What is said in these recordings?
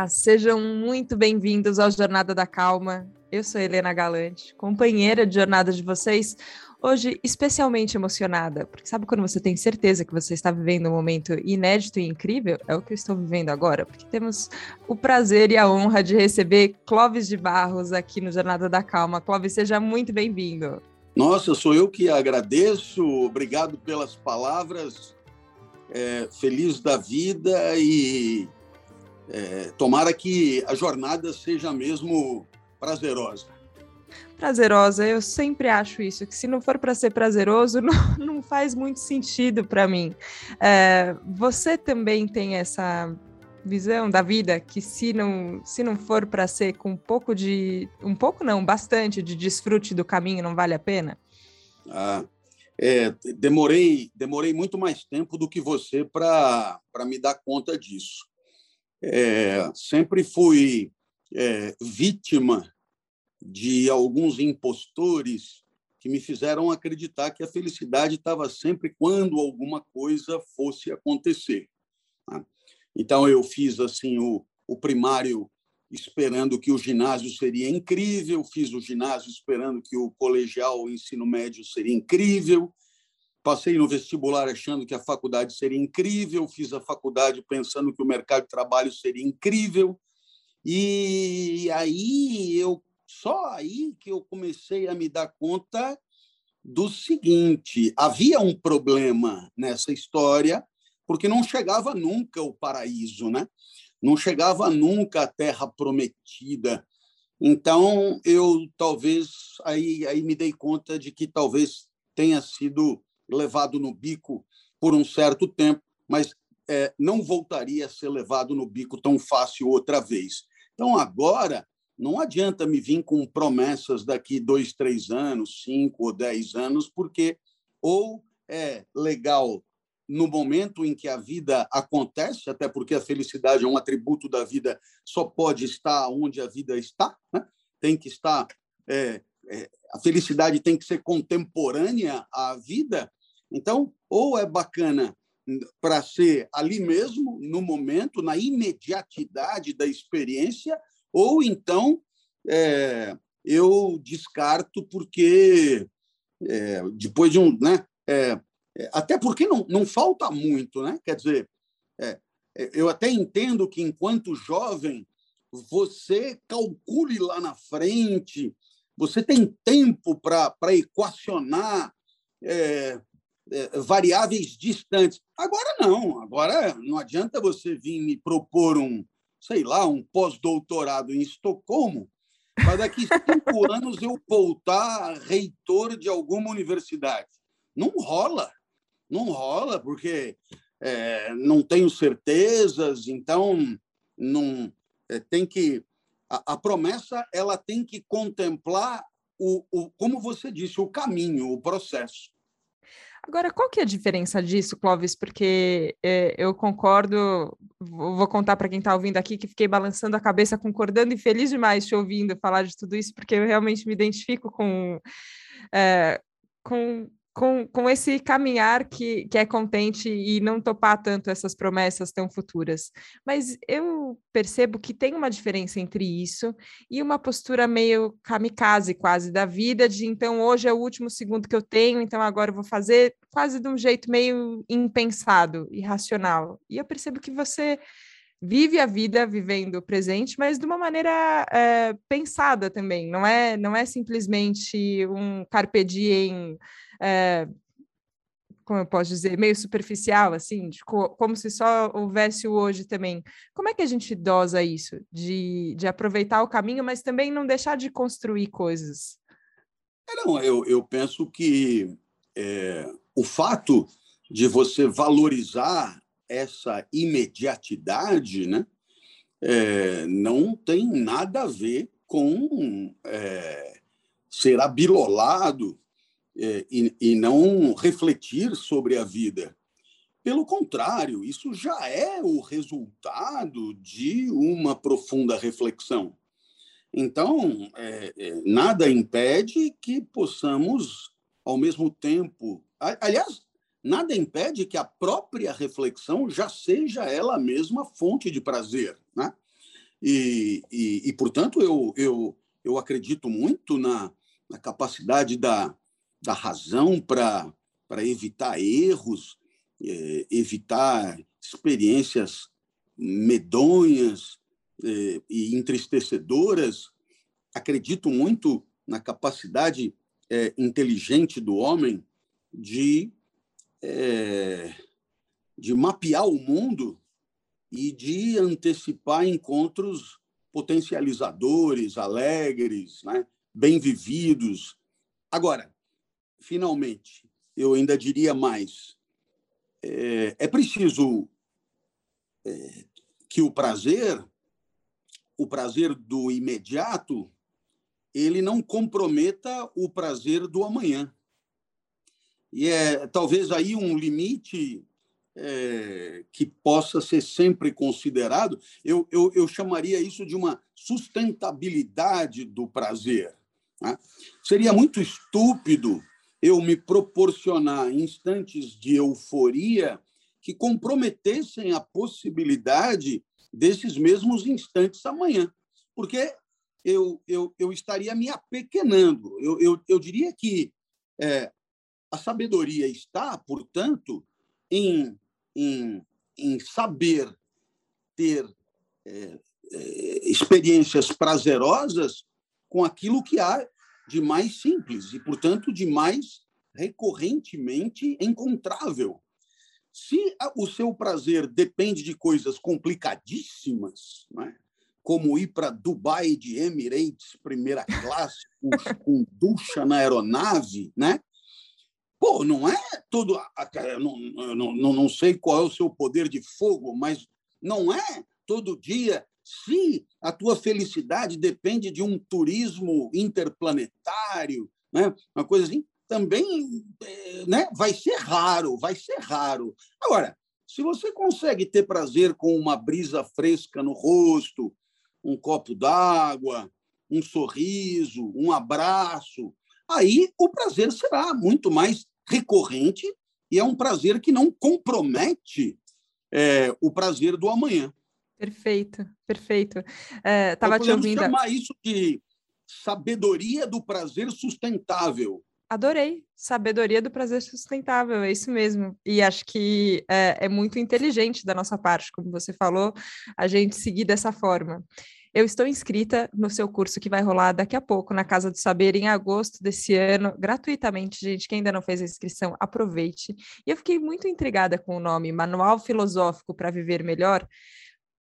Olá, sejam muito bem-vindos ao Jornada da Calma. Eu sou Helena Galante, companheira de jornada de vocês. Hoje, especialmente emocionada, porque sabe quando você tem certeza que você está vivendo um momento inédito e incrível? É o que eu estou vivendo agora, porque temos o prazer e a honra de receber Clóvis de Barros aqui no Jornada da Calma. Clóvis, seja muito bem-vindo. Nossa, sou eu que agradeço. Obrigado pelas palavras. É, feliz da vida e é, tomara que a jornada seja mesmo prazerosa. Prazerosa, eu sempre acho isso, que se não for para ser prazeroso, não, não, faz muito sentido para mim. É, você também tem essa visão da vida que se não se não for para ser com um pouco de um pouco não bastante de desfrute do caminho não vale a pena ah, é, demorei demorei muito mais tempo do que você para para me dar conta disso é, sempre fui é, vítima de alguns impostores que me fizeram acreditar que a felicidade estava sempre quando alguma coisa fosse acontecer. Tá? Então eu fiz assim o, o primário esperando que o ginásio seria incrível, fiz o ginásio esperando que o colegial, o ensino médio seria incrível, Passei no vestibular achando que a faculdade seria incrível, fiz a faculdade pensando que o mercado de trabalho seria incrível. E aí eu só aí que eu comecei a me dar conta do seguinte: havia um problema nessa história, porque não chegava nunca o paraíso, né? Não chegava nunca a terra prometida. Então eu talvez aí aí me dei conta de que talvez tenha sido levado no bico por um certo tempo, mas é, não voltaria a ser levado no bico tão fácil outra vez. Então, agora, não adianta me vir com promessas daqui dois, três anos, cinco ou dez anos, porque ou é legal no momento em que a vida acontece, até porque a felicidade é um atributo da vida, só pode estar onde a vida está, né? tem que estar. É, é, a felicidade tem que ser contemporânea à vida, então, ou é bacana para ser ali mesmo, no momento, na imediatidade da experiência, ou então é, eu descarto porque é, depois de um. Né, é, é até porque não, não falta muito, né? quer dizer, é, é, eu até entendo que enquanto jovem você calcule lá na frente, você tem tempo para equacionar é, variáveis distantes. Agora não, agora não adianta você vir me propor um, sei lá, um pós-doutorado em Estocolmo, para daqui cinco anos eu voltar reitor de alguma universidade. Não rola, não rola, porque é, não tenho certezas, então não é, tem que a, a, promessa ela tem que contemplar o, o, como você disse, o caminho, o processo. Agora, qual que é a diferença disso, Clóvis? Porque é, eu concordo, vou contar para quem está ouvindo aqui que fiquei balançando a cabeça, concordando e feliz demais te ouvindo falar de tudo isso, porque eu realmente me identifico com, é, com com, com esse caminhar que, que é contente e não topar tanto essas promessas tão futuras. Mas eu percebo que tem uma diferença entre isso e uma postura meio kamikaze quase da vida, de então hoje é o último segundo que eu tenho, então agora eu vou fazer quase de um jeito meio impensado, irracional. E eu percebo que você vive a vida vivendo o presente, mas de uma maneira é, pensada também. Não é, não é simplesmente um carpe diem é, como eu posso dizer, meio superficial, assim, de co como se só houvesse o hoje também. Como é que a gente dosa isso? De, de aproveitar o caminho, mas também não deixar de construir coisas? É, não, eu, eu penso que é, o fato de você valorizar essa imediatidade né, é, não tem nada a ver com é, ser abilolado é, e, e não refletir sobre a vida. Pelo contrário, isso já é o resultado de uma profunda reflexão. Então, é, é, nada impede que possamos, ao mesmo tempo. Aliás, nada impede que a própria reflexão já seja ela mesma fonte de prazer. Né? E, e, e portanto, eu, eu, eu acredito muito na, na capacidade da, da razão para evitar erros, é, evitar experiências medonhas é, e entristecedoras. Acredito muito na capacidade é, inteligente do homem de, é, de mapear o mundo e de antecipar encontros potencializadores, alegres, né? bem vividos. Agora, finalmente, eu ainda diria mais: é, é preciso é, que o prazer, o prazer do imediato, ele não comprometa o prazer do amanhã. E é talvez aí um limite é, que possa ser sempre considerado. Eu, eu, eu chamaria isso de uma sustentabilidade do prazer. Né? Seria muito estúpido eu me proporcionar instantes de euforia que comprometessem a possibilidade desses mesmos instantes amanhã, porque eu, eu, eu estaria me apequenando. Eu, eu, eu diria que é, a sabedoria está, portanto, em, em, em saber ter é, é, experiências prazerosas com aquilo que há de mais simples e, portanto, de mais recorrentemente encontrável. Se o seu prazer depende de coisas complicadíssimas, é? como ir para Dubai de Emirates, primeira classe, com, ducha na aeronave, né? Pô, não é todo. Não, não, não sei qual é o seu poder de fogo, mas não é todo dia se a tua felicidade depende de um turismo interplanetário, né? uma coisa assim, também eh, né? vai ser raro, vai ser raro. Agora, se você consegue ter prazer com uma brisa fresca no rosto, um copo d'água, um sorriso, um abraço, aí o prazer será muito mais recorrente e é um prazer que não compromete é, o prazer do amanhã. Perfeito, perfeito. É, tava te ouvindo. chamar isso de sabedoria do prazer sustentável. Adorei, sabedoria do prazer sustentável, é isso mesmo. E acho que é, é muito inteligente da nossa parte, como você falou, a gente seguir dessa forma. Eu estou inscrita no seu curso que vai rolar daqui a pouco na Casa do Saber, em agosto desse ano, gratuitamente, gente. Quem ainda não fez a inscrição, aproveite. E eu fiquei muito intrigada com o nome Manual Filosófico para Viver Melhor,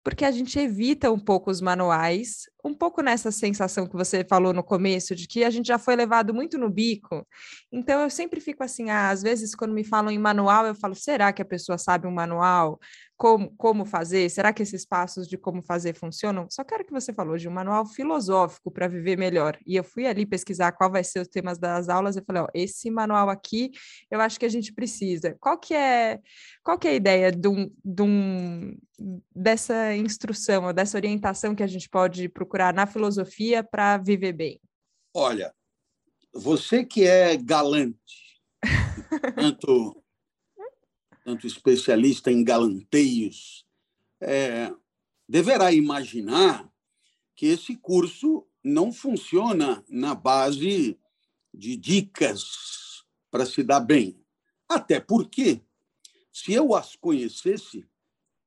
porque a gente evita um pouco os manuais, um pouco nessa sensação que você falou no começo, de que a gente já foi levado muito no bico. Então, eu sempre fico assim, ah, às vezes, quando me falam em manual, eu falo, será que a pessoa sabe um manual? Como, como fazer? Será que esses passos de como fazer funcionam? Só quero que você falou de um manual filosófico para viver melhor. E eu fui ali pesquisar qual vai ser os temas das aulas e falei, ó, esse manual aqui, eu acho que a gente precisa. Qual que é, qual que é a ideia de um, de um, dessa instrução, dessa orientação que a gente pode procurar na filosofia para viver bem? Olha, você que é galante, tanto, tanto especialista em galanteios, é, deverá imaginar que esse curso não funciona na base de dicas para se dar bem. Até porque, se eu as conhecesse,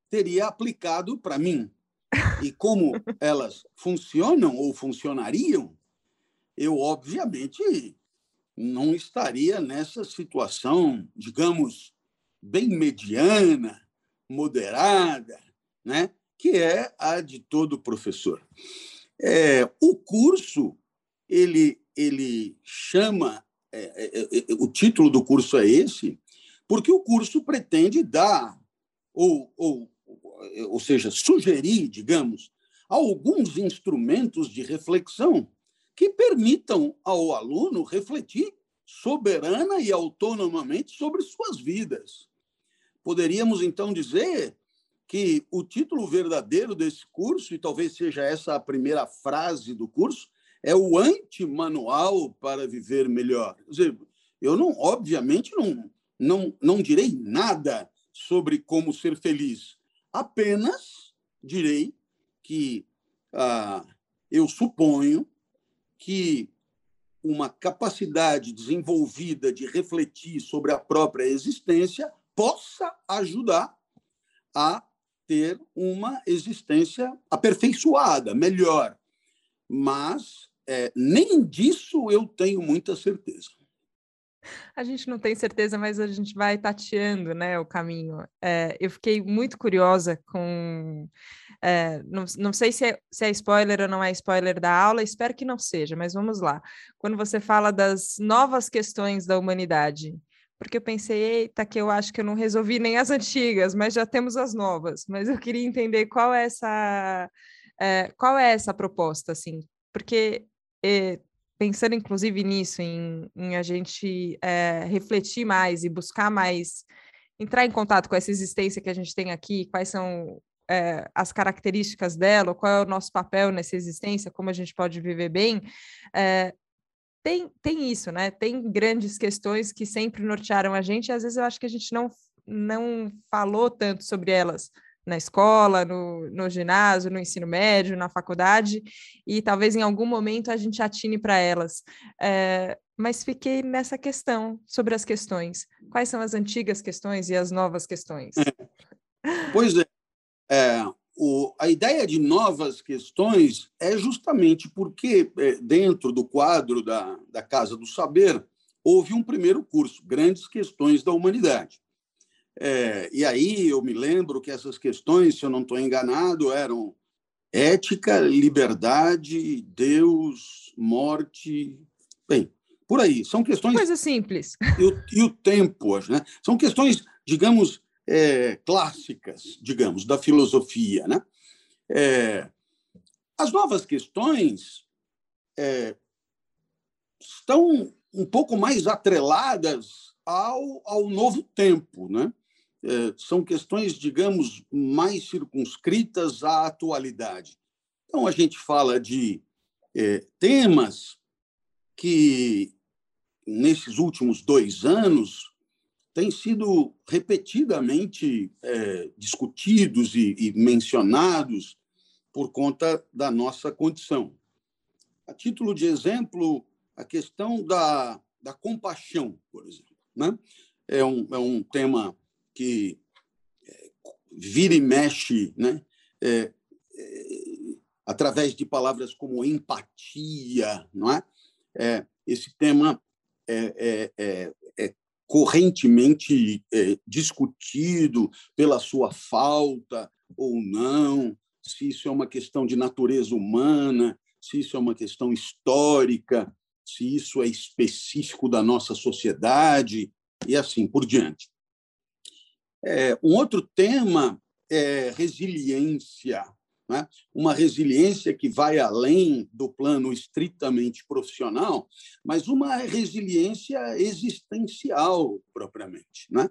teria aplicado para mim e como elas funcionam ou funcionariam, eu, obviamente, não estaria nessa situação, digamos, bem mediana, moderada, né? que é a de todo professor. É, o curso, ele, ele chama, é, é, é o título do curso é esse, porque o curso pretende dar, ou, ou ou seja, sugerir, digamos, alguns instrumentos de reflexão que permitam ao aluno refletir soberana e autonomamente sobre suas vidas. Poderíamos então dizer que o título verdadeiro desse curso, e talvez seja essa a primeira frase do curso, é o anti-manual para viver melhor. Quer dizer, eu não, obviamente, não, não, não direi nada sobre como ser feliz, Apenas direi que ah, eu suponho que uma capacidade desenvolvida de refletir sobre a própria existência possa ajudar a ter uma existência aperfeiçoada, melhor. Mas é, nem disso eu tenho muita certeza. A gente não tem certeza, mas a gente vai tateando né, o caminho. É, eu fiquei muito curiosa com. É, não, não sei se é, se é spoiler ou não é spoiler da aula, espero que não seja, mas vamos lá. Quando você fala das novas questões da humanidade, porque eu pensei, eita, que eu acho que eu não resolvi nem as antigas, mas já temos as novas. Mas eu queria entender qual é essa, é, qual é essa proposta, assim, porque é, pensando inclusive nisso, em, em a gente é, refletir mais e buscar mais, entrar em contato com essa existência que a gente tem aqui, quais são é, as características dela, qual é o nosso papel nessa existência, como a gente pode viver bem, é, tem, tem isso, né? Tem grandes questões que sempre nortearam a gente, e às vezes eu acho que a gente não, não falou tanto sobre elas na escola, no, no ginásio, no ensino médio, na faculdade, e talvez em algum momento a gente atine para elas. É, mas fiquei nessa questão sobre as questões. Quais são as antigas questões e as novas questões? Pois é. é o, a ideia de novas questões é justamente porque, é, dentro do quadro da, da Casa do Saber, houve um primeiro curso, Grandes Questões da Humanidade. É, e aí eu me lembro que essas questões, se eu não estou enganado, eram ética, liberdade, Deus, morte. Bem, por aí. São questões. Coisa simples. E o, e o tempo, né? São questões, digamos, é, clássicas, digamos, da filosofia. Né? É, as novas questões é, estão um pouco mais atreladas ao, ao novo tempo. Né? É, são questões, digamos, mais circunscritas à atualidade. Então, a gente fala de é, temas que, nesses últimos dois anos, têm sido repetidamente é, discutidos e, e mencionados por conta da nossa condição. A título de exemplo, a questão da, da compaixão, por exemplo. Né? É, um, é um tema que é, vira e mexe, né? É, é, através de palavras como empatia, não é? é esse tema é, é, é correntemente discutido pela sua falta ou não, se isso é uma questão de natureza humana, se isso é uma questão histórica, se isso é específico da nossa sociedade e assim por diante. É, um outro tema é resiliência, né? uma resiliência que vai além do plano estritamente profissional, mas uma resiliência existencial propriamente. Né?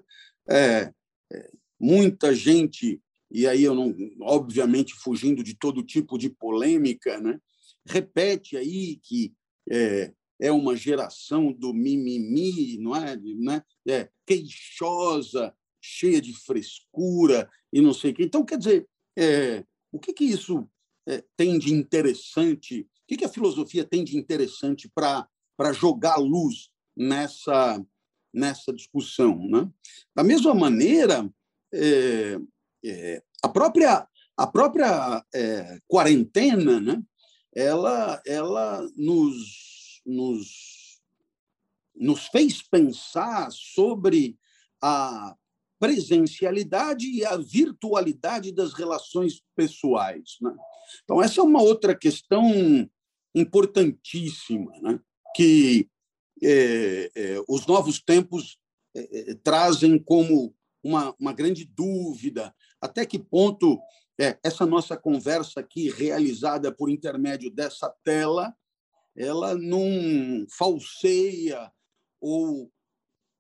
É, é, muita gente, e aí eu não, obviamente fugindo de todo tipo de polêmica, né? repete aí que é, é uma geração do mimimi, não é? Né? é queixosa, cheia de frescura e não sei o quê. Então, quer dizer, é, o que, que isso é, tem de interessante? O que, que a filosofia tem de interessante para jogar luz nessa, nessa discussão? Né? Da mesma maneira, é, é, a própria, a própria é, quarentena né? ela, ela nos, nos, nos fez pensar sobre a presencialidade e a virtualidade das relações pessoais. Né? Então, essa é uma outra questão importantíssima, né? que é, é, os novos tempos é, é, trazem como uma, uma grande dúvida até que ponto é, essa nossa conversa aqui, realizada por intermédio dessa tela, ela não falseia ou,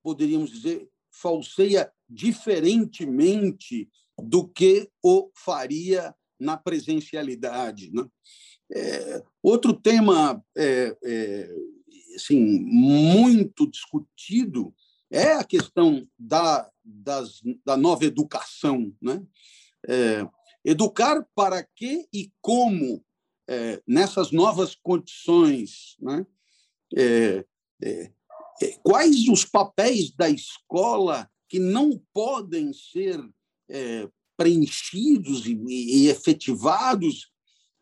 poderíamos dizer, falseia diferentemente do que o faria na presencialidade. Né? É, outro tema é, é, assim, muito discutido é a questão da, das, da nova educação. Né? É, educar para que e como é, nessas novas condições, né? É, é, é, quais os papéis da escola que não podem ser é, preenchidos e, e, efetivados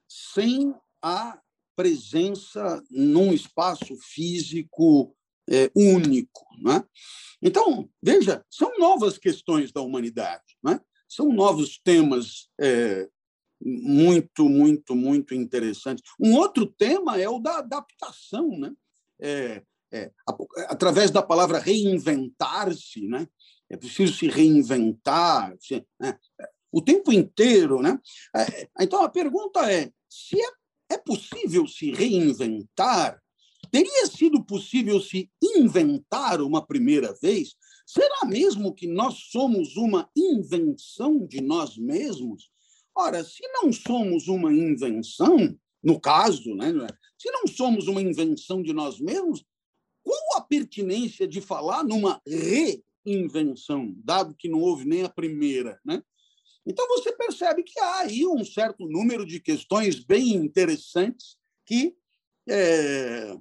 sem a presença num espaço físico é, único. Né? Então, veja, são novas questões da humanidade, né? são novos temas é, muito, muito, muito interessantes. Um outro tema é o da adaptação, né? É, é, através da palavra reinventar-se, né? É preciso se reinventar se, né? o tempo inteiro, né? É, então a pergunta é: se é, é possível se reinventar? Teria sido possível se inventar uma primeira vez? Será mesmo que nós somos uma invenção de nós mesmos? Ora, se não somos uma invenção, no caso, né, se não somos uma invenção de nós mesmos, qual a pertinência de falar numa reinvenção, dado que não houve nem a primeira? Né? Então, você percebe que há aí um certo número de questões bem interessantes que, é,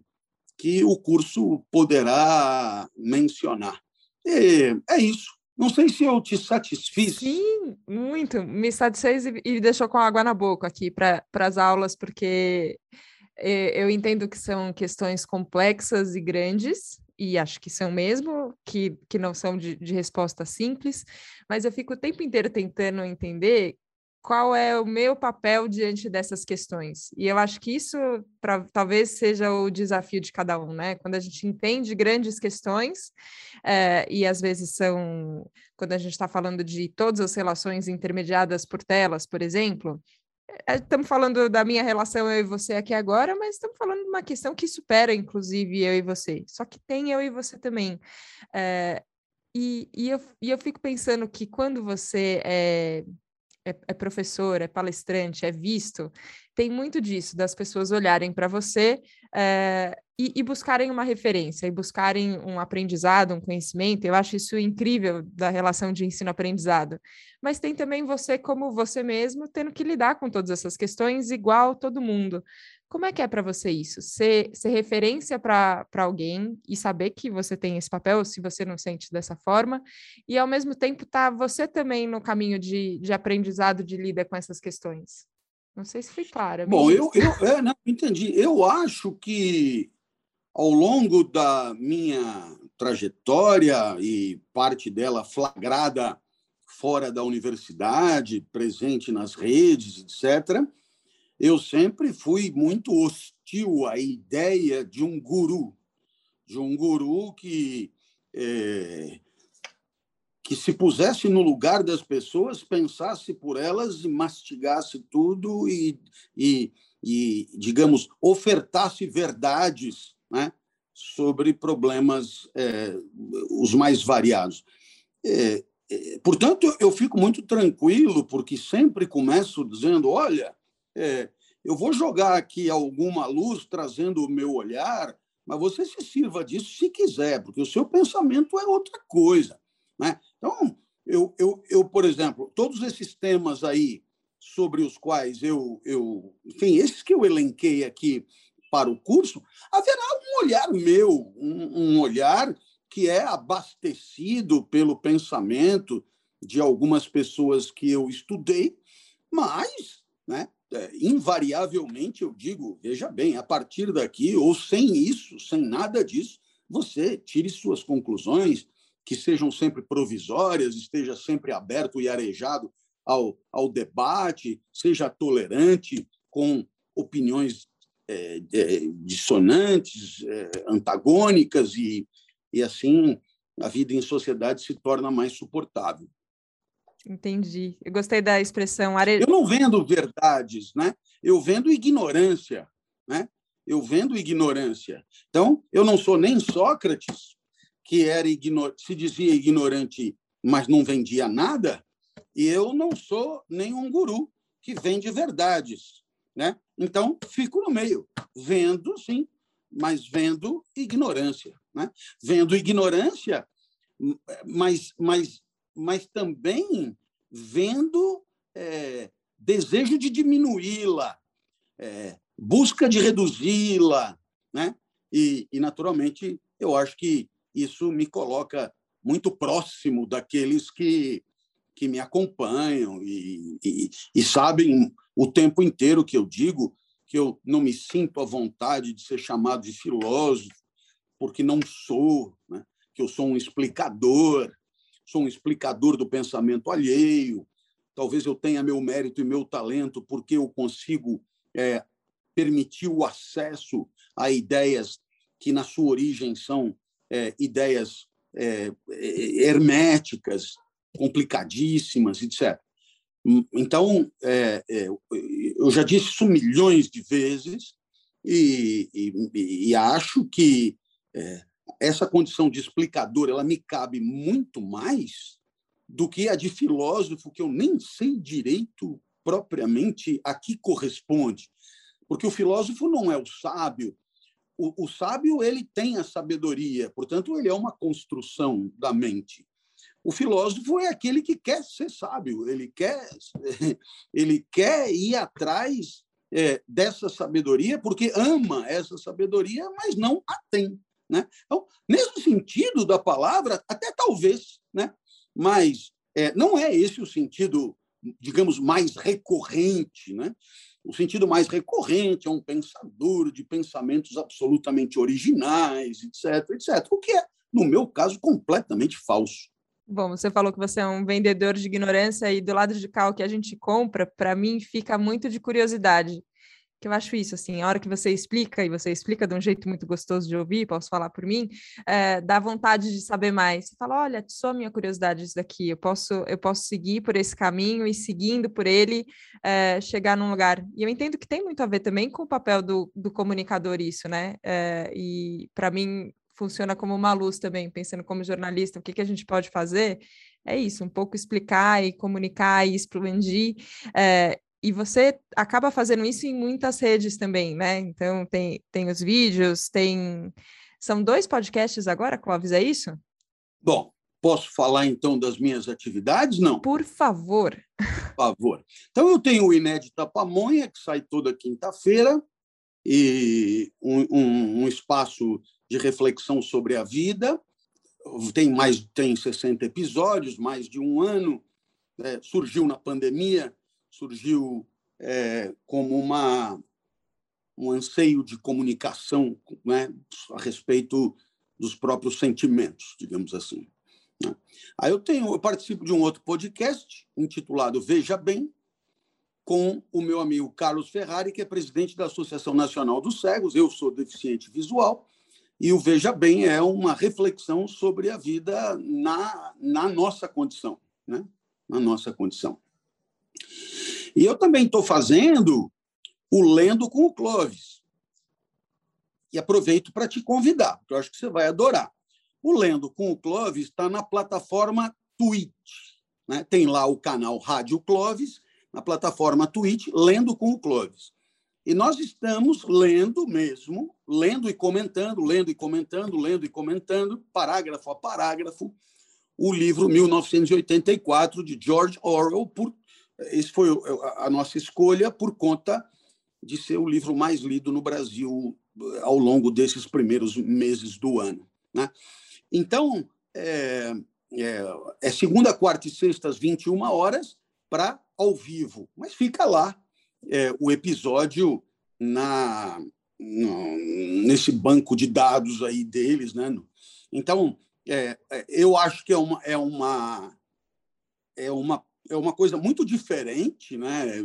que o curso poderá mencionar. E é isso. Não sei se eu te satisfiz. Sim, muito. Me satisfez e, e deixou com água na boca aqui para as aulas, porque eu entendo que são questões complexas e grandes, e acho que são mesmo, que, que não são de, de resposta simples, mas eu fico o tempo inteiro tentando entender qual é o meu papel diante dessas questões. E eu acho que isso pra, talvez seja o desafio de cada um, né? Quando a gente entende grandes questões, é, e às vezes são, quando a gente está falando de todas as relações intermediadas por telas, por exemplo, estamos é, falando da minha relação eu e você aqui agora, mas estamos falando de uma questão que supera, inclusive, eu e você. Só que tem eu e você também. É, e, e, eu, e eu fico pensando que quando você é é, é professor, é palestrante, é visto, tem muito disso, das pessoas olharem para você é, e, e, buscarem uma referência, e buscarem um aprendizado, um conhecimento. Eu acho isso incrível da relação de ensino-aprendizado. Mas tem também você, como você mesmo, tendo que lidar com todas essas questões igual todo mundo. Como é que é para você isso? Ser, ser referência para alguém e saber que você tem esse papel, se você não sente dessa forma, e ao mesmo tempo tá você também no caminho de, de aprendizado de lida com essas questões. Não sei se foi clara. Bom, eu, eu é, não, entendi. Eu acho que ao longo da minha trajetória e parte dela flagrada fora da universidade, presente nas redes, etc., eu sempre fui muito hostil à ideia de um guru, de um guru que é, que se pusesse no lugar das pessoas, pensasse por elas e mastigasse tudo e, e, e digamos, ofertasse verdades né, sobre problemas é, os mais variados. É, portanto, eu fico muito tranquilo, porque sempre começo dizendo: olha, é, eu vou jogar aqui alguma luz trazendo o meu olhar, mas você se sirva disso se quiser, porque o seu pensamento é outra coisa. Né? Então, eu, eu, eu, por exemplo, todos esses temas aí sobre os quais eu, eu, enfim, esses que eu elenquei aqui para o curso, haverá um olhar meu, um, um olhar que é abastecido pelo pensamento de algumas pessoas que eu estudei, mas né, é, invariavelmente eu digo, veja bem, a partir daqui, ou sem isso, sem nada disso, você tire suas conclusões, que sejam sempre provisórias, esteja sempre aberto e arejado ao, ao debate, seja tolerante com opiniões é, é, dissonantes, é, antagônicas, e, e assim a vida em sociedade se torna mais suportável. Entendi. Eu gostei da expressão are... Eu não vendo verdades, né? Eu vendo ignorância, né? Eu vendo ignorância. Então, eu não sou nem Sócrates, que era ignor... se dizia ignorante, mas não vendia nada, e eu não sou nenhum guru que vende verdades, né? Então, fico no meio, vendo, sim, mas vendo ignorância, né? Vendo ignorância, mas, mas mas também vendo é, desejo de diminuí-la, é, busca de reduzi-la, né? E, e, naturalmente, eu acho que isso me coloca muito próximo daqueles que, que me acompanham e, e, e sabem o tempo inteiro que eu digo que eu não me sinto à vontade de ser chamado de filósofo, porque não sou, né? que eu sou um explicador, sou um explicador do pensamento alheio. Talvez eu tenha meu mérito e meu talento porque eu consigo é, permitir o acesso a ideias que, na sua origem, são é, ideias é, herméticas, complicadíssimas, etc. Então, é, é, eu já disse isso milhões de vezes e, e, e acho que é, essa condição de explicador ela me cabe muito mais do que a de filósofo, que eu nem sei direito propriamente a que corresponde. Porque o filósofo não é o sábio. O, o sábio ele tem a sabedoria, portanto, ele é uma construção da mente. O filósofo é aquele que quer ser sábio, ele quer, ele quer ir atrás é, dessa sabedoria porque ama essa sabedoria, mas não a tem. Né? Então, nesse sentido da palavra, até talvez, né? mas é, não é esse o sentido, digamos, mais recorrente. Né? O sentido mais recorrente é um pensador de pensamentos absolutamente originais, etc., etc., o que é, no meu caso, completamente falso. Bom, você falou que você é um vendedor de ignorância e do lado de cá o que a gente compra, para mim fica muito de curiosidade que eu acho isso, assim, a hora que você explica, e você explica de um jeito muito gostoso de ouvir, posso falar por mim, é, dá vontade de saber mais. Você fala, olha, só minha curiosidade isso daqui, eu posso, eu posso seguir por esse caminho e seguindo por ele, é, chegar num lugar. E eu entendo que tem muito a ver também com o papel do, do comunicador isso, né? É, e para mim funciona como uma luz também, pensando como jornalista, o que, que a gente pode fazer é isso, um pouco explicar e comunicar e expandir. É, e você acaba fazendo isso em muitas redes também, né? Então tem, tem os vídeos, tem. São dois podcasts agora, Clóvis, é isso? Bom, posso falar então das minhas atividades? Não. Por favor. Por favor. Então eu tenho o Inédita Pamonha, que sai toda quinta-feira, e um, um, um, espaço de reflexão sobre a vida. Tem mais tem 60 episódios, mais de um ano. É, surgiu na pandemia surgiu é, como uma, um anseio de comunicação né, a respeito dos próprios sentimentos, digamos assim. Né. Aí eu tenho, eu participo de um outro podcast intitulado Veja Bem, com o meu amigo Carlos Ferrari, que é presidente da Associação Nacional dos Cegos. Eu sou deficiente visual e o Veja Bem é uma reflexão sobre a vida na, na nossa condição, né? Na nossa condição. E eu também estou fazendo o Lendo com o Clóvis. E aproveito para te convidar, porque eu acho que você vai adorar. O Lendo com o Clóvis está na plataforma Twitch. Né? Tem lá o canal Rádio Clóvis, na plataforma Twitch, Lendo com o Clóvis. E nós estamos lendo mesmo, lendo e comentando, lendo e comentando, lendo e comentando, parágrafo a parágrafo, o livro 1984 de George Orwell, por esse foi a nossa escolha por conta de ser o livro mais lido no Brasil eh, ao longo desses primeiros meses do ano. Né? Então, é, é, é, segunda, quarta e sexta, às 21 horas, para ao vivo. Mas fica lá é, o episódio na, no, nesse banco de dados aí deles. Né? Então, é, é, eu acho que é uma, é uma, é uma é uma coisa muito diferente, né?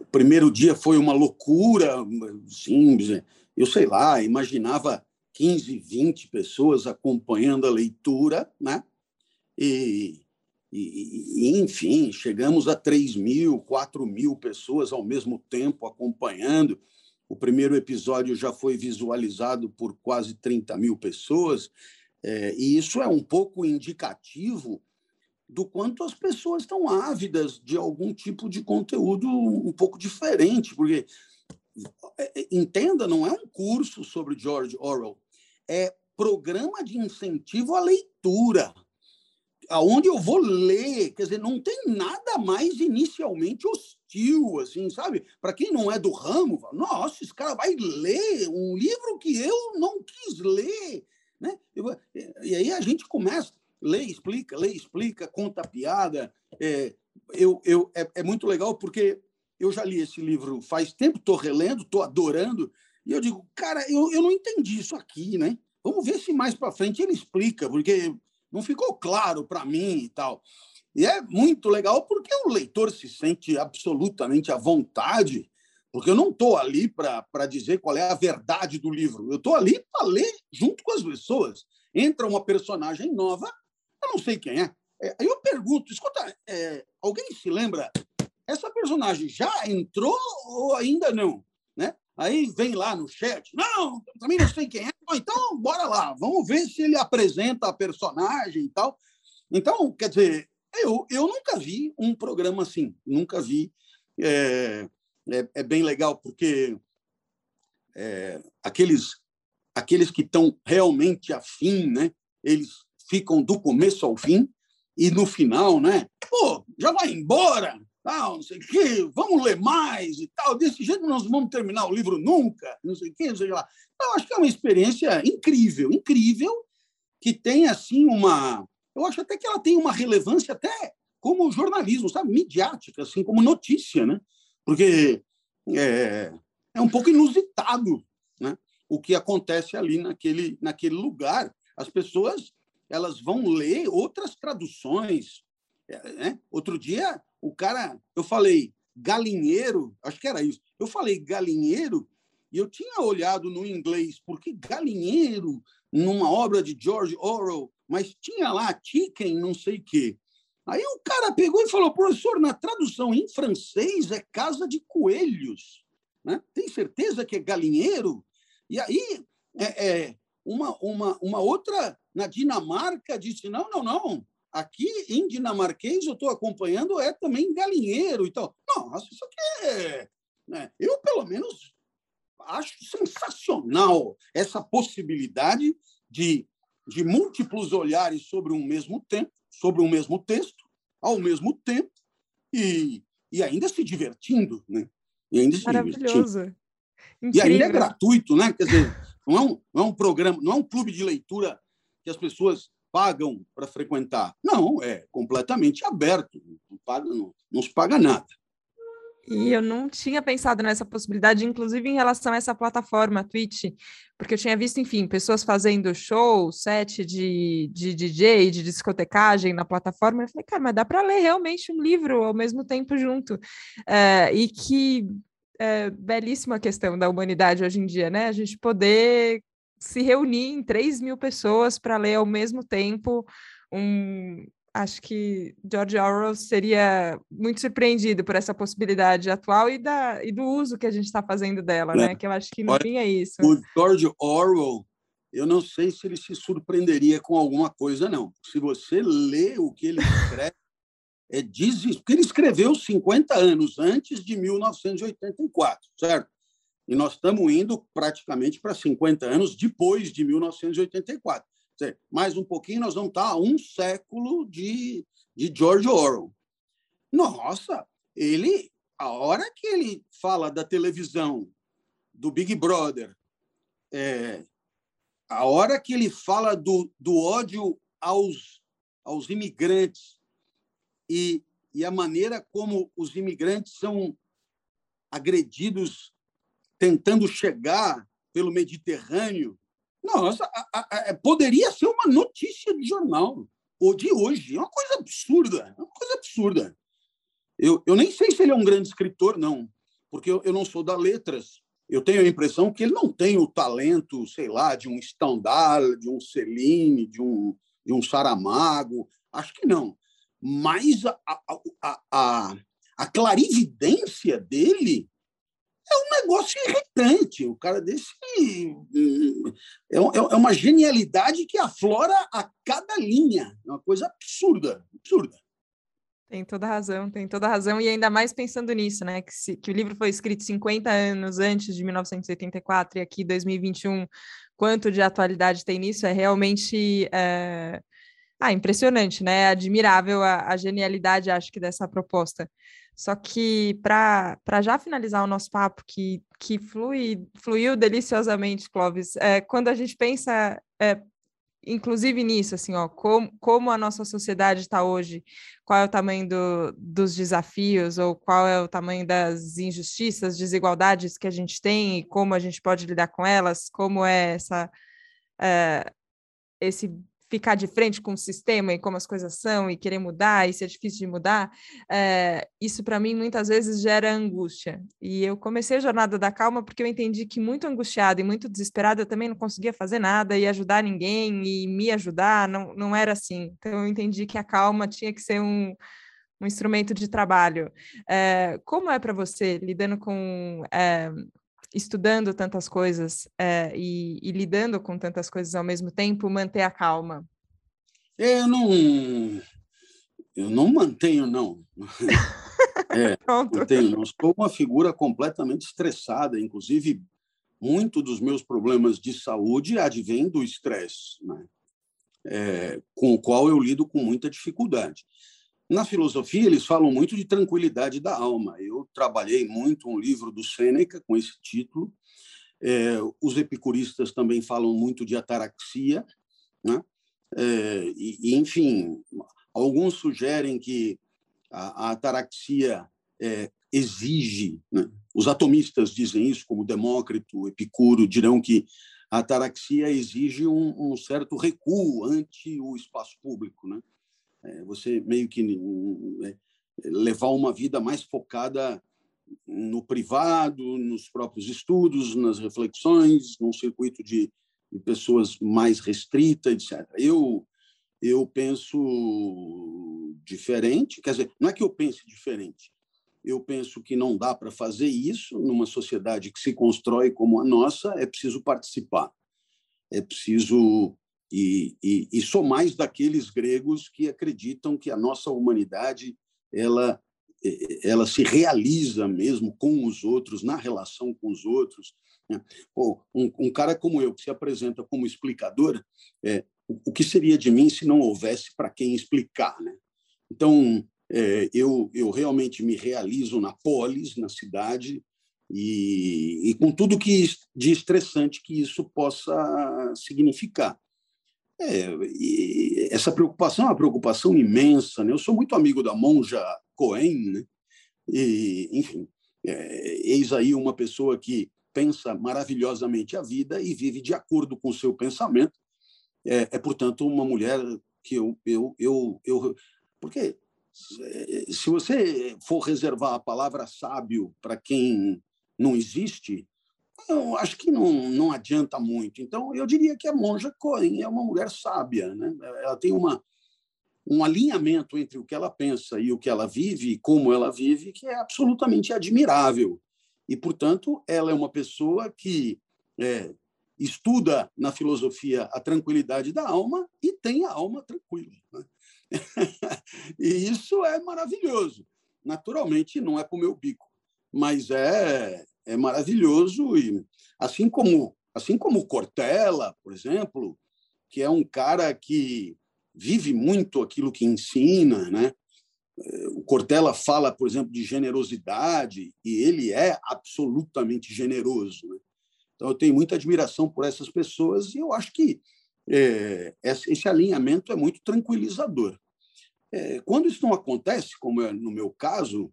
O primeiro dia foi uma loucura, sim, eu sei lá, imaginava 15, 20 pessoas acompanhando a leitura, né? E, e, enfim, chegamos a 3 mil, 4 mil pessoas ao mesmo tempo acompanhando. O primeiro episódio já foi visualizado por quase 30 mil pessoas, é, e isso é um pouco indicativo do quanto as pessoas estão ávidas de algum tipo de conteúdo um pouco diferente, porque é, é, entenda, não é um curso sobre George Orwell, é programa de incentivo à leitura. aonde eu vou ler, quer dizer, não tem nada mais inicialmente hostil, assim, sabe? Para quem não é do ramo, fala, nossa, esse cara vai ler um livro que eu não quis ler, né? E aí a gente começa, lê, explica, lê, explica, conta piada. É, eu, eu, é, é muito legal porque eu já li esse livro faz tempo, estou relendo, estou adorando, e eu digo, cara, eu, eu não entendi isso aqui, né? Vamos ver se mais para frente ele explica, porque não ficou claro para mim e tal. E é muito legal porque o leitor se sente absolutamente à vontade, porque eu não estou ali para dizer qual é a verdade do livro. Eu estou ali para ler junto com as pessoas. Entra uma personagem nova, eu não sei quem é. é aí eu pergunto, escuta, é, alguém se lembra? Essa personagem já entrou ou ainda não? Né? Aí vem lá no chat, não, também não sei quem é, então bora lá, vamos ver se ele apresenta a personagem e tal. Então, quer dizer, eu, eu nunca vi um programa assim, nunca vi. É, é, é bem legal, porque é, aqueles, aqueles que estão realmente afim, né, eles ficam do começo ao fim, e no final, né, pô, já vai embora, tal, não sei o quê, vamos ler mais e tal. Desse jeito nós vamos terminar o livro nunca, não sei o quê, não sei lá. Então, acho que é uma experiência incrível, incrível, que tem, assim, uma... Eu acho até que ela tem uma relevância até como jornalismo, sabe? Midiática, assim, como notícia, né? Porque é, é um pouco inusitado, né? O que acontece ali naquele, naquele lugar. As pessoas elas vão ler outras traduções. É, né? Outro dia o cara, eu falei galinheiro, acho que era isso. Eu falei galinheiro e eu tinha olhado no inglês, porque galinheiro, numa obra de George Orwell, mas tinha lá chicken, não sei o quê. Aí o cara pegou e falou, professor, na tradução em francês é casa de coelhos. Né? Tem certeza que é galinheiro? E aí é, é uma, uma, uma outra na Dinamarca disse, não, não, não, Aqui em dinamarquês eu estou acompanhando é também galinheiro e tal. Nossa, isso aqui é. Né? Eu, pelo menos, acho sensacional essa possibilidade de, de múltiplos olhares sobre um mesmo tempo, sobre um mesmo texto, ao mesmo tempo, e, e ainda se divertindo. Né? E ainda se Maravilhoso. Incrível. E ainda é gratuito, né? Quer dizer, não é, um, não é um programa, não é um clube de leitura que as pessoas pagam para frequentar. Não, é completamente aberto, não, paga, não, não se paga nada. E eu não tinha pensado nessa possibilidade, inclusive em relação a essa plataforma, Twitch, porque eu tinha visto, enfim, pessoas fazendo show, set de, de DJ, de discotecagem na plataforma. Eu falei, cara, mas dá para ler realmente um livro ao mesmo tempo junto. É, e que é, belíssima questão da humanidade hoje em dia, né? A gente poder se reunir em 3 mil pessoas para ler ao mesmo tempo um. Acho que George Orwell seria muito surpreendido por essa possibilidade atual e, da, e do uso que a gente está fazendo dela, né? Que eu acho que no Olha, fim é isso. O George Orwell, eu não sei se ele se surpreenderia com alguma coisa, não. Se você lê o que ele escreve, é diz porque ele escreveu 50 anos antes de 1984, certo? E nós estamos indo praticamente para 50 anos depois de 1984. Dizer, mais um pouquinho, nós vamos estar a um século de, de George Orwell. Nossa, ele, a hora que ele fala da televisão, do Big Brother, é, a hora que ele fala do, do ódio aos, aos imigrantes e, e a maneira como os imigrantes são agredidos tentando chegar pelo Mediterrâneo. Nossa, a, a, a, poderia ser uma notícia de jornal ou de hoje. É uma coisa absurda, é uma coisa absurda. Eu, eu nem sei se ele é um grande escritor, não, porque eu, eu não sou da letras. Eu tenho a impressão que ele não tem o talento, sei lá, de um Stendhal, de um Celine, de um, de um Saramago. Acho que não. Mas a, a, a, a clarividência dele é um negócio irritante. O cara desse é, é, é uma genialidade que aflora a cada linha. É uma coisa absurda, absurda. Tem toda razão, tem toda razão, e ainda mais pensando nisso, né? Que, se, que o livro foi escrito 50 anos antes de 1984 e aqui 2021, quanto de atualidade tem nisso, é realmente é, Ah, impressionante, né? Admirável a, a genialidade, acho que, dessa proposta. Só que para já finalizar o nosso papo, que, que flui, fluiu deliciosamente, Clóvis, é, quando a gente pensa, é, inclusive nisso, assim, ó, como, como a nossa sociedade está hoje, qual é o tamanho do, dos desafios, ou qual é o tamanho das injustiças, desigualdades que a gente tem, e como a gente pode lidar com elas, como é essa. É, esse ficar de frente com o sistema e como as coisas são e querer mudar e ser difícil de mudar, é, isso para mim muitas vezes gera angústia. E eu comecei a jornada da calma porque eu entendi que muito angustiada e muito desesperada eu também não conseguia fazer nada e ajudar ninguém e me ajudar, não, não era assim. Então eu entendi que a calma tinha que ser um, um instrumento de trabalho. É, como é para você lidando com é, estudando tantas coisas é, e, e, lidando com tantas coisas ao mesmo tempo, manter a calma? Eu não, eu não mantenho, não. é, Pronto. Mantenho, não. Sou uma figura completamente estressada, inclusive muito dos meus problemas de saúde advêm do estresse, né? é, com o qual eu lido com muita dificuldade. Na filosofia, eles falam muito de tranquilidade da alma. Eu trabalhei muito um livro do Sêneca com esse título. É, os epicuristas também falam muito de ataraxia. Né? É, e, enfim, alguns sugerem que a, a ataraxia é, exige, né? os atomistas dizem isso, como Demócrito, Epicuro, dirão que a ataraxia exige um, um certo recuo ante o espaço público. Né? É, você meio que é, levar uma vida mais focada no privado, nos próprios estudos, nas reflexões, num circuito de, de pessoas mais restrita, etc. Eu eu penso diferente, quer dizer, não é que eu pense diferente. Eu penso que não dá para fazer isso numa sociedade que se constrói como a nossa, é preciso participar. É preciso e, e, e sou mais daqueles gregos que acreditam que a nossa humanidade ela ela se realiza mesmo com os outros, na relação com os outros. Né? Pô, um, um, cara como eu, que se apresenta como explicador, é, o, o que seria de mim se não houvesse para quem explicar? Né? Então, é, eu, eu realmente me realizo na polis, na cidade, e, e com tudo que de estressante que isso possa significar. É, essa preocupação é uma preocupação imensa. Né? Eu sou muito amigo da monja Cohen, né? e, enfim, é, eis aí uma pessoa que pensa maravilhosamente a vida e vive de acordo com o seu pensamento. É, é portanto, uma mulher que eu, eu, eu, eu. Porque se você for reservar a palavra sábio para quem não existe, eu acho que não, não adianta muito. Então, eu diria que a monja Cohen é uma mulher sábia. Né? Ela tem uma, um alinhamento entre o que ela pensa e o que ela vive, e como ela vive, que é absolutamente admirável. E, portanto, ela é uma pessoa que é, estuda na filosofia a tranquilidade da alma e tem a alma tranquila. Né? e isso é maravilhoso. Naturalmente, não é para o meu bico, mas é é maravilhoso e assim como assim como Cortella, por exemplo, que é um cara que vive muito aquilo que ensina, né? O Cortella fala, por exemplo, de generosidade e ele é absolutamente generoso. Né? Então, eu tenho muita admiração por essas pessoas e eu acho que é, esse alinhamento é muito tranquilizador. É, quando isso não acontece, como é no meu caso,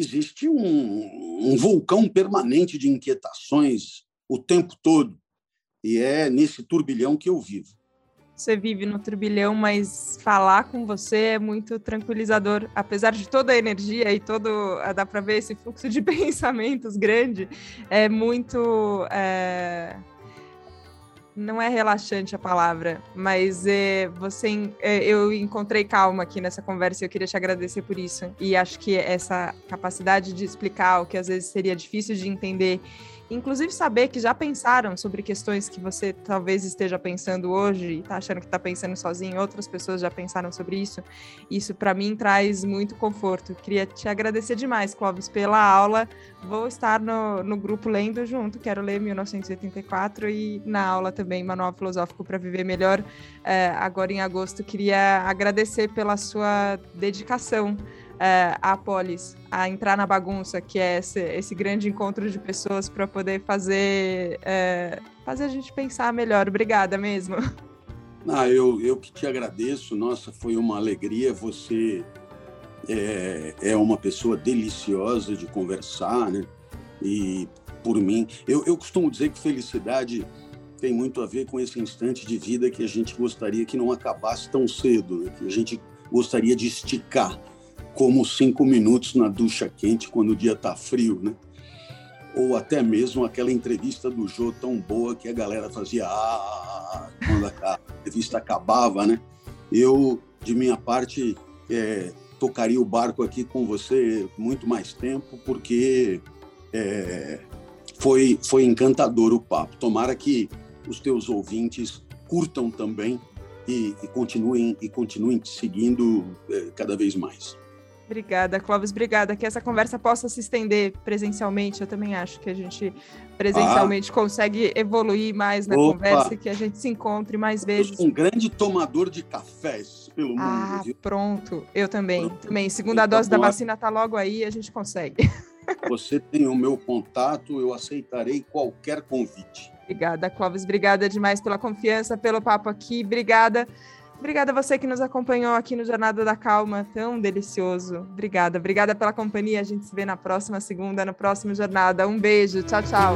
existe um, um vulcão permanente de inquietações o tempo todo. E é nesse turbilhão que eu vivo. Você vive no turbilhão, mas falar com você é muito tranquilizador. Apesar de toda a energia e todo. dá para ver esse fluxo de pensamentos grande, é muito. É não é relaxante a palavra, mas é, você, é, eu encontrei calma aqui nessa conversa e eu queria te agradecer por isso. E acho que essa capacidade de explicar o que às vezes seria difícil de entender inclusive saber que já pensaram sobre questões que você talvez esteja pensando hoje e está achando que está pensando sozinho, outras pessoas já pensaram sobre isso. Isso para mim traz muito conforto. Queria te agradecer demais, Clóvis, pela aula. Vou estar no, no grupo lendo junto, quero ler 1984 e na aula também Manual Filosófico para Viver Melhor, é, agora em agosto. Queria agradecer pela sua dedicação uh, a Polis a entrar na bagunça, que é esse, esse grande encontro de pessoas para poder fazer, uh, fazer a gente pensar melhor. Obrigada mesmo. Ah, eu, eu que te agradeço. Nossa, foi uma alegria. Você é, é uma pessoa deliciosa de conversar, né? E por mim, eu, eu costumo dizer que felicidade tem muito a ver com esse instante de vida que a gente gostaria que não acabasse tão cedo, né? que a gente gostaria de esticar como cinco minutos na ducha quente quando o dia está frio, né? Ou até mesmo aquela entrevista do Jô tão boa que a galera fazia ah, quando a entrevista acabava, né? Eu, de minha parte, é, tocaria o barco aqui com você muito mais tempo, porque é, foi, foi encantador o papo. Tomara que os teus ouvintes curtam também e, e continuem e continuem te seguindo é, cada vez mais. Obrigada, Clóvis. Obrigada. Que essa conversa possa se estender presencialmente. Eu também acho que a gente presencialmente ah. consegue evoluir mais na Opa. conversa e que a gente se encontre mais vezes. Eu sou um grande tomador de cafés pelo mundo. Ah, viu? pronto. Eu também. Pronto. Também. Segunda então, dose da vacina está logo aí, a gente consegue. Você tem o meu contato, eu aceitarei qualquer convite. Obrigada, Clóvis. Obrigada demais pela confiança, pelo papo aqui. Obrigada. Obrigada a você que nos acompanhou aqui no Jornada da Calma, tão delicioso. Obrigada, obrigada pela companhia. A gente se vê na próxima segunda, no próximo Jornada. Um beijo, tchau, tchau.